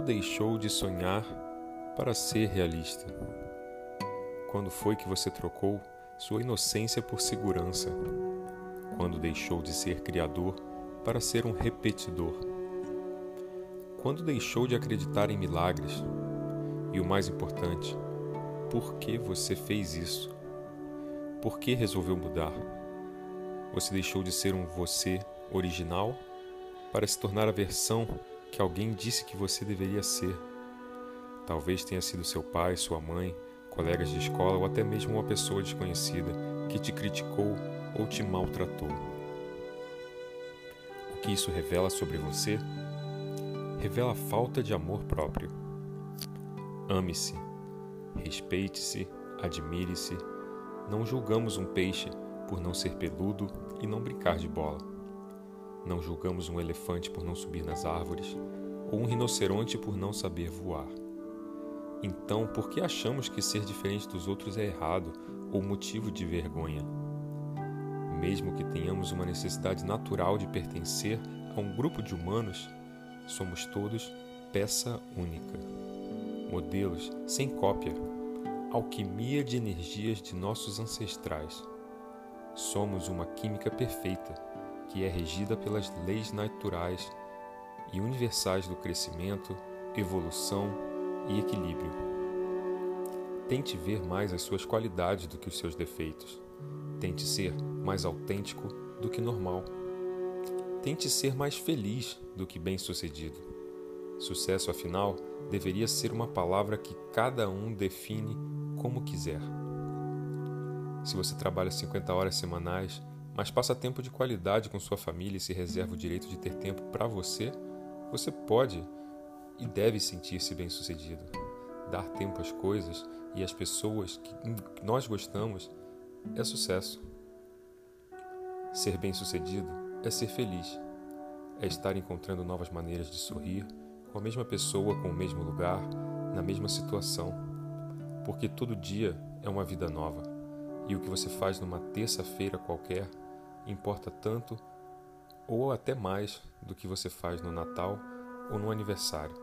deixou de sonhar para ser realista? Quando foi que você trocou sua inocência por segurança? Quando deixou de ser criador para ser um repetidor? Quando deixou de acreditar em milagres? E o mais importante, por que você fez isso? Por que resolveu mudar? Você deixou de ser um você original para se tornar a versão que alguém disse que você deveria ser. Talvez tenha sido seu pai, sua mãe, colegas de escola ou até mesmo uma pessoa desconhecida que te criticou ou te maltratou. O que isso revela sobre você? Revela falta de amor próprio. Ame-se, respeite-se, admire-se. Não julgamos um peixe por não ser peludo e não brincar de bola. Não julgamos um elefante por não subir nas árvores ou um rinoceronte por não saber voar. Então, por que achamos que ser diferente dos outros é errado ou motivo de vergonha? Mesmo que tenhamos uma necessidade natural de pertencer a um grupo de humanos, somos todos peça única. Modelos sem cópia, alquimia de energias de nossos ancestrais. Somos uma química perfeita que é regida pelas leis naturais e universais do crescimento, evolução e equilíbrio. Tente ver mais as suas qualidades do que os seus defeitos. Tente ser mais autêntico do que normal. Tente ser mais feliz do que bem-sucedido. Sucesso, afinal, deveria ser uma palavra que cada um define como quiser. Se você trabalha 50 horas semanais, mas passa tempo de qualidade com sua família e se reserva o direito de ter tempo para você, você pode e deve sentir-se bem-sucedido. Dar tempo às coisas e às pessoas que nós gostamos é sucesso. Ser bem-sucedido é ser feliz, é estar encontrando novas maneiras de sorrir com a mesma pessoa, com o mesmo lugar, na mesma situação, porque todo dia é uma vida nova e o que você faz numa terça-feira qualquer importa tanto ou até mais do que você faz no Natal ou no aniversário.